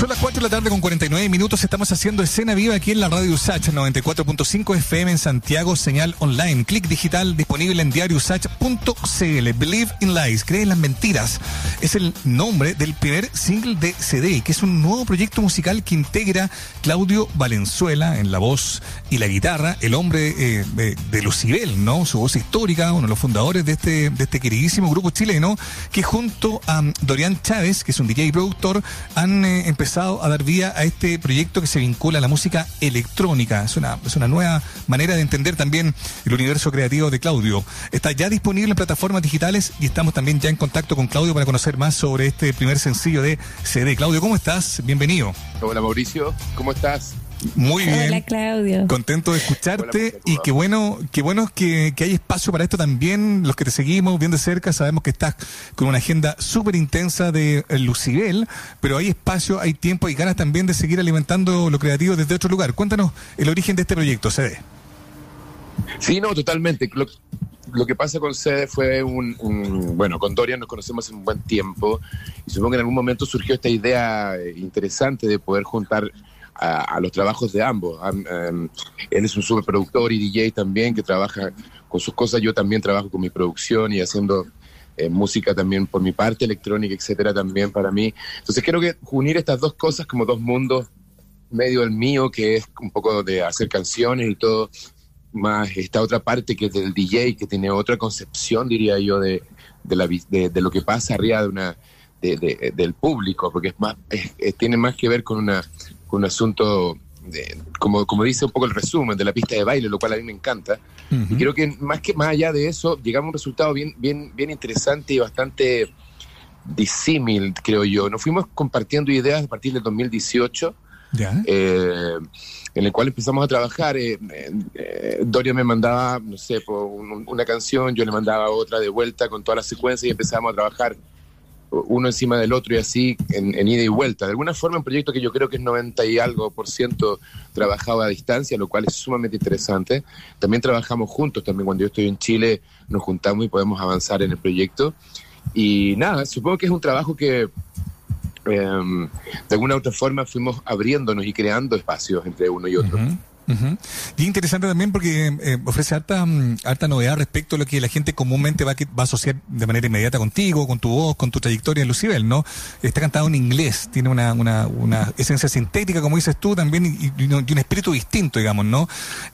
Son las 4 de la tarde con 49 minutos. Estamos haciendo escena viva aquí en la radio USACH 94.5 FM en Santiago, señal online. Clic digital disponible en diariousach.cl. Believe in Lies, cree en las mentiras. Es el nombre del primer single de CD, que es un nuevo proyecto musical que integra Claudio Valenzuela en la voz y la guitarra, el hombre eh, de, Lucibel, ¿no? Su voz histórica, uno de los fundadores de este, de este queridísimo grupo chileno, que junto a Dorian Chávez, que es un DJ y productor, han eh, empezado a dar vía a este proyecto que se vincula a la música electrónica. Es una, es una nueva manera de entender también el universo creativo de Claudio. Está ya disponible en plataformas digitales y estamos también ya en contacto con Claudio para conocer más sobre este primer sencillo de CD. Claudio, ¿cómo estás? Bienvenido. Hola Mauricio, ¿cómo estás? Muy bien. Hola, Claudio. Contento de escucharte y qué bueno, qué bueno que, que hay espacio para esto también. Los que te seguimos bien de cerca sabemos que estás con una agenda súper intensa de eh, Lucibel, pero hay espacio, hay tiempo, y ganas también de seguir alimentando lo creativo desde otro lugar. Cuéntanos el origen de este proyecto, CD. Sí, no, totalmente. Lo, que pasa con CD fue un, un, Bueno, con Dorian nos conocemos hace un buen tiempo y supongo que en algún momento surgió esta idea eh, interesante de poder juntar a, los trabajos de ambos. Em, él es un superproductor y DJ también que trabaja con sus cosas. Yo también trabajo con mi producción y haciendo eh, música también por mi parte, electrónica, etcétera, también para mí. Entonces creo que unir estas dos cosas como dos mundos, medio el mío, que es un poco de hacer canciones y todo, más esta otra parte que es del DJ, que tiene otra concepción, diría yo, de, de, la, de, lo que pasa arriba de una, de, del público, porque es más, tiene más que ver con una un asunto, de, como, como dice un poco el resumen, de la pista de baile, lo cual a mí me encanta. Y creo que más que más allá de eso, llegamos a un resultado bien, bien, bien interesante y bastante disímil, creo yo. Nos fuimos compartiendo ideas a partir del 2018. Eh, en el cual empezamos a trabajar. Eh, eh, Doria me mandaba, no sé, una canción, yo le mandaba otra de vuelta con toda la secuencia y empezamos a trabajar uno encima del otro y así en, ida y vuelta. De alguna forma un proyecto que yo creo que es 90 y algo por ciento trabajado a distancia, lo cual es sumamente interesante. También trabajamos juntos, también cuando yo estoy en Chile nos juntamos y podemos avanzar en el proyecto. Y nada, supongo que es un trabajo que em, de alguna u otra forma fuimos abriéndonos y creando espacios entre uno y otro. Y interesante también porque eh, ofrece harta, mm, harta novedad respecto a lo que la gente comúnmente va, va a asociar de manera inmediata contigo, con tu voz, con tu trayectoria en Lucibel, ¿no? Está cantado en inglés, tiene una, una, una esencia sintética, como dices tú, también, y, un espíritu distinto, digamos, ¿no?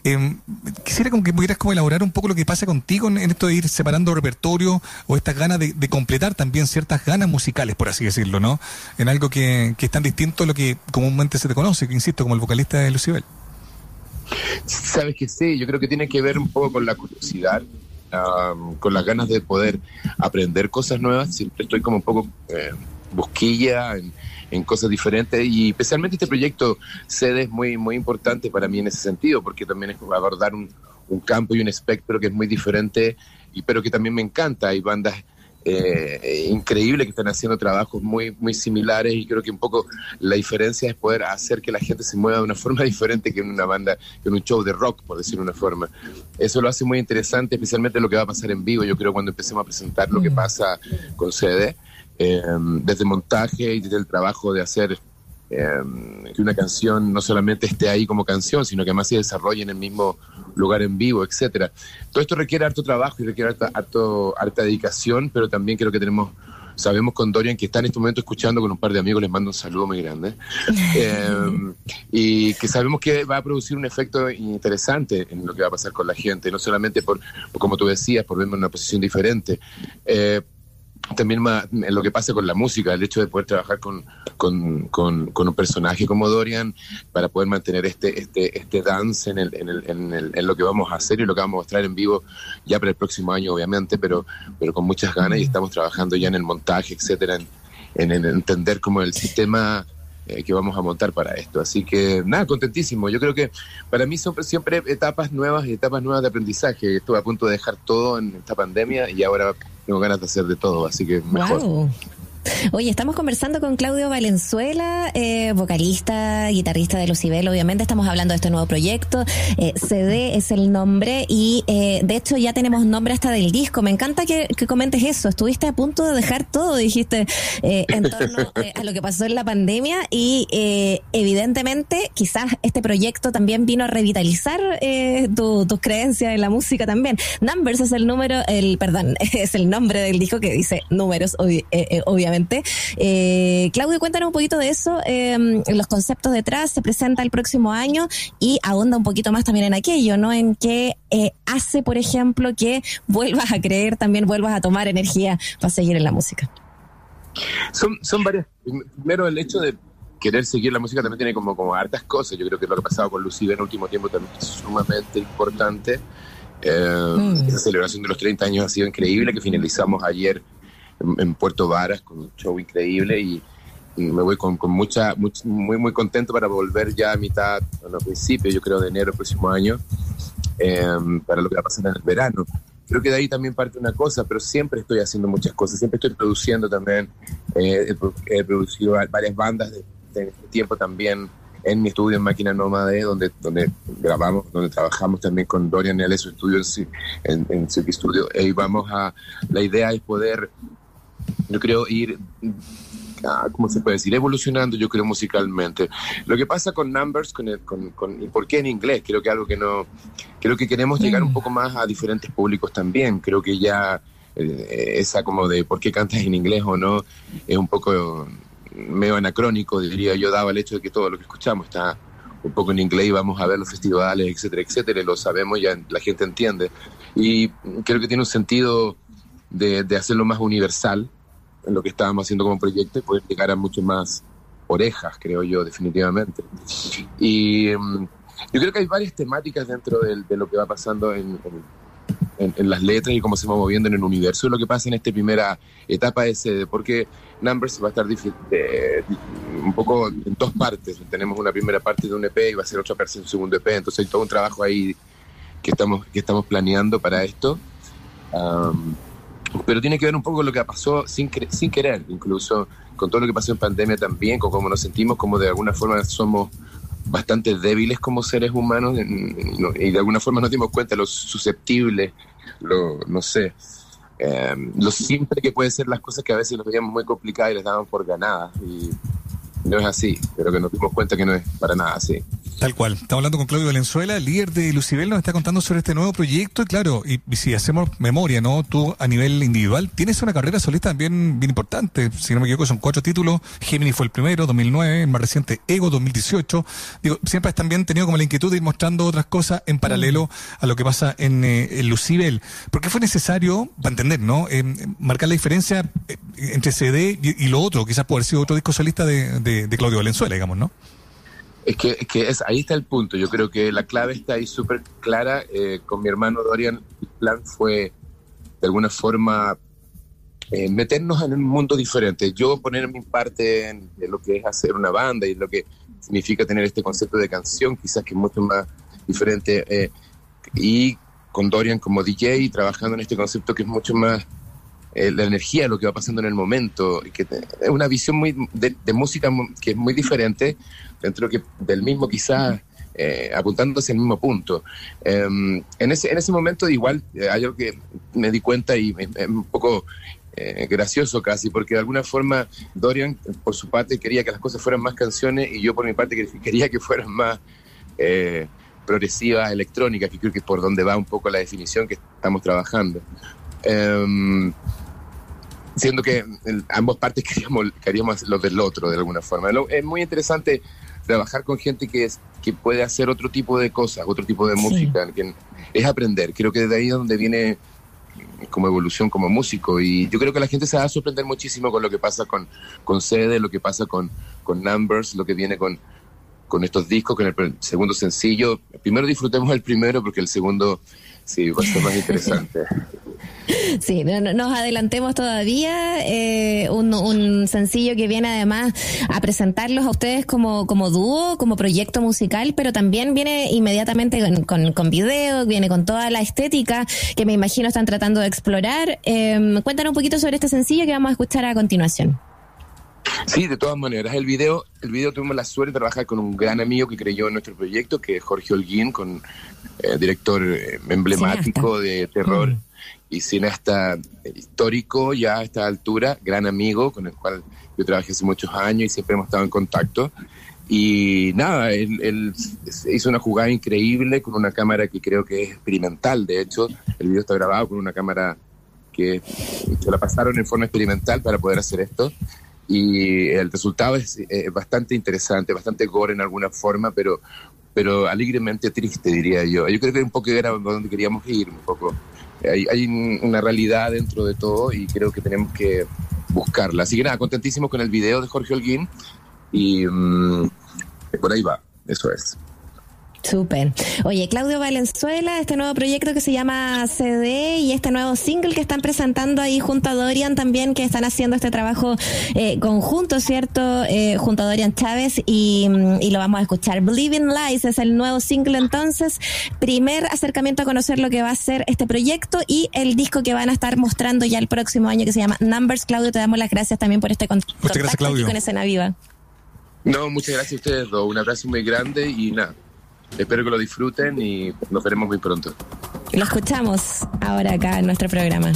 Em, quisiera como que pudieras como elaborar un poco lo que pasa contigo en, esto de ir separando repertorio o estas ganas de, completar también ciertas ganas musicales, por así decirlo, ¿no? En algo que, que es tan distinto a lo que comúnmente se te conoce, que insisto, como el vocalista de Lucibel. Sabes que sí, yo creo que tiene que ver un poco con la curiosidad, con las ganas de poder aprender cosas nuevas. Siempre estoy como un poco eh, busquilla en, cosas diferentes y especialmente este proyecto sede es muy, muy importante para mí en ese sentido, porque también es abordar un, un campo y un espectro que es muy diferente, y pero que también me encanta. Hay bandas eh, increíble que están haciendo trabajos muy, muy similares y creo que un poco la diferencia es poder hacer que la gente se mueva de una forma diferente que en una banda, que en un show de rock, por decir una forma. Eso lo hace muy interesante, especialmente lo que va a pasar en vivo, yo creo, cuando empecemos a presentar lo que mm. pasa con CD, eh, desde montaje y desde el trabajo de hacer Em, que una canción no solamente esté ahí como canción, sino que además se desarrolle en el mismo lugar en vivo, etcétera. Todo esto requiere harto trabajo y requiere harta, harta dedicación, pero también creo que tenemos sabemos con Dorian que está en este momento escuchando con un par de amigos, les mando un saludo muy grande, em, y que sabemos que va a producir un efecto interesante en lo que va a pasar con la gente, no solamente por, como tú decías, por verme en una posición diferente, eh, también en lo que pasa con la música, el hecho de poder trabajar con, con, con, un personaje como Dorian para poder mantener este, este, este dance en, el, en, el, en, el, en, lo que vamos a hacer y lo que vamos a mostrar en vivo ya para el próximo año, obviamente, pero, pero con muchas ganas y estamos trabajando ya en el montaje, etcétera, en, entender como el sistema eh, que vamos a montar para esto. Así que nada, contentísimo. Yo creo que para mí son siempre etapas nuevas etapas nuevas de aprendizaje. Estuve a punto de dejar todo en esta pandemia y ahora tengo ganas de hacer de todo, así que mejor. Oye, estamos conversando con Claudio Valenzuela, eh, vocalista, guitarrista de Lucibel, obviamente estamos hablando de este nuevo proyecto. Eh, CD es el nombre y eh, de hecho ya tenemos nombre hasta del disco. Me encanta que, comentes eso. Estuviste a punto de dejar todo, dijiste, en torno a lo que pasó en la pandemia y evidentemente quizás este proyecto también vino a revitalizar tus creencias en la música también. Numbers es el número, el perdón, es el nombre del disco que dice números, obviamente eh, Claudio, cuéntanos un poquito de eso, em, los conceptos detrás, se presenta el próximo año y ahonda un poquito más también en aquello, ¿no? En qué eh, hace, por ejemplo, que vuelvas a creer, también vuelvas a tomar energía para seguir en la música. Son, son varias. Primero, el hecho de querer seguir la música también tiene como, como hartas cosas. Yo creo que lo que ha pasado con Lucía en el último tiempo también es sumamente importante. Eh, mm. Esa celebración de los 30 años ha sido increíble, que finalizamos ayer en, Puerto Varas con un show increíble y, me voy con, con mucha, muy, muy contento para volver ya a mitad, a principios, yo creo, de enero del próximo año, em, para lo que va a pasar en el verano. Creo que de ahí también parte una cosa, pero siempre estoy haciendo muchas cosas, siempre estoy produciendo también, eh, he, producido varias bandas de, este tiempo también en mi estudio en Máquina Nómade, donde, donde grabamos, donde trabajamos también con Dorian L. su estudio en, en, en Studio. Y vamos a, la idea es poder yo creo ir, ah, ¿cómo se puede decir? Evolucionando, yo creo, musicalmente. Lo que pasa con Numbers, con, con, ¿y por qué en inglés? Creo que algo que no, creo que queremos llegar un mm. poco más a diferentes públicos también. Creo que ya eh, esa como de por qué cantas en inglés o no es un poco medio anacrónico, diría yo, daba el hecho de que todo lo que escuchamos está un poco en inglés y vamos a ver los festivales, etcétera, etcétera, lo sabemos, ya la gente entiende. Y creo que tiene un sentido de, de hacerlo más universal, en lo que estábamos haciendo como proyecto y poder llegar a mucho más orejas, creo yo, definitivamente. Y mm, yo creo que hay varias temáticas dentro de, lo que va pasando en, en, las letras y cómo se va moviendo en el universo. Lo que pasa en esta primera etapa es eh, porque Numbers va a estar un poco en dos partes. Tenemos una primera parte de un EP y va a ser otra parte de un segundo EP. Entonces hay todo un trabajo ahí que estamos, que estamos planeando para esto pero tiene que ver un poco con lo que pasó sin, sin querer, incluso con todo lo que pasó en pandemia también, con cómo nos sentimos, como de alguna forma somos bastante débiles como seres humanos y de alguna forma nos dimos cuenta lo susceptibles, lo, no sé, eh, lo simple que pueden ser las cosas que a veces nos veíamos muy complicadas y les daban por ganadas. No es así, pero que nos dimos cuenta que no es para nada así. Tal cual. Estamos hablando con Claudio Valenzuela, líder de Lucibel, nos está contando sobre este nuevo proyecto. Y claro, y, si hacemos memoria, ¿no? Tú a nivel individual tienes una carrera solista también bien importante. Si no me equivoco, son cuatro títulos. Gemini fue el primero, 2009, el más reciente Ego, 2018. Digo, siempre has también tenido como la inquietud de ir mostrando otras cosas en paralelo a lo que pasa en, eh, Lucibel. ¿Por qué fue necesario, para entender, ¿no? Eh, marcar la diferencia eh, entre CD y, lo otro, quizás puede haber sido otro disco solista de, de Claudio Valenzuela, digamos, ¿no? Es que, es que es, ahí está el punto. Yo creo que la clave está ahí súper clara. Eh, con mi hermano Dorian, el plan fue de alguna forma eh, meternos en un mundo diferente. Yo poner mi parte en, lo que es hacer una banda y lo que significa tener este concepto de canción, quizás que es mucho más diferente. Eh, y con Dorian como DJ, trabajando en este concepto que es mucho más la energía, lo que va pasando en el momento, que es una visión muy de, música que es muy diferente, dentro que del mismo quizás eh, apuntándose al mismo punto. Em, en, ese, en ese momento igual eh, hay algo que me di cuenta y es un poco eh, gracioso casi, porque de alguna forma Dorian por su parte quería que las cosas fueran más canciones y yo por mi parte quería que fueran más progresivas, electrónicas, que creo que es por donde va un poco la definición que estamos trabajando. Em, siendo que ambas partes queríamos, queríamos lo del otro de alguna forma. es muy interesante trabajar con gente que, es, que puede hacer otro tipo de cosas, otro tipo de música, que es aprender. Creo que de ahí es donde viene como evolución como músico y yo creo que la gente se va a sorprender muchísimo con lo que pasa con, con Sede, lo que pasa con, con Numbers, lo que viene con, con estos discos, con el segundo sencillo. Primero disfrutemos el primero porque el segundo sí va a ser más interesante. Sí, no, nos adelantemos todavía. Eh, un, sencillo que viene además a presentarlos a ustedes como, como dúo, como proyecto musical, pero también viene inmediatamente con, con, video, viene con toda la estética que me imagino están tratando de explorar. Eh, cuéntanos un poquito sobre este sencillo que vamos a escuchar a continuación. Sí, de todas maneras. El video, el video tuvimos la suerte de trabajar con un gran amigo que creyó en nuestro proyecto, que es Jorge Holguín, con eh, director eh, emblemático de terror mm. y cineasta histórico ya a esta altura, gran amigo con el cual yo trabajé hace muchos años y siempre hemos estado en contacto. Y nada, él, hizo una jugada increíble con una cámara que creo que es experimental. De hecho, el video está grabado con una cámara que se la pasaron en forma experimental para poder hacer esto. Y el resultado es bastante interesante, bastante gore en alguna forma, pero, pero alegremente triste, diría yo. Yo creo que un poco era donde queríamos ir, un poco. Hay, hay una realidad dentro de todo y creo que tenemos que buscarla. Así que nada, contentísimo con el video de Jorge Holguín y mm, por ahí va, eso es. Súper. Oye, Claudio Valenzuela, este nuevo proyecto que se llama CD y este nuevo single que están presentando ahí junto a Dorian también, que están haciendo este trabajo eh, conjunto, ¿cierto? Eh, junto a Dorian Chávez y, y, lo vamos a escuchar. Believe in Lies es el nuevo single entonces. Primer acercamiento a conocer lo que va a ser este proyecto y el disco que van a estar mostrando ya el próximo año que se llama Numbers. Claudio, te damos las gracias también por este contacto Muchas gracias, Claudio. con Escena Viva. No, muchas gracias a ustedes dos. Un abrazo muy grande y nada. Espero que lo disfruten y nos veremos muy pronto. Lo escuchamos ahora acá en nuestro programa.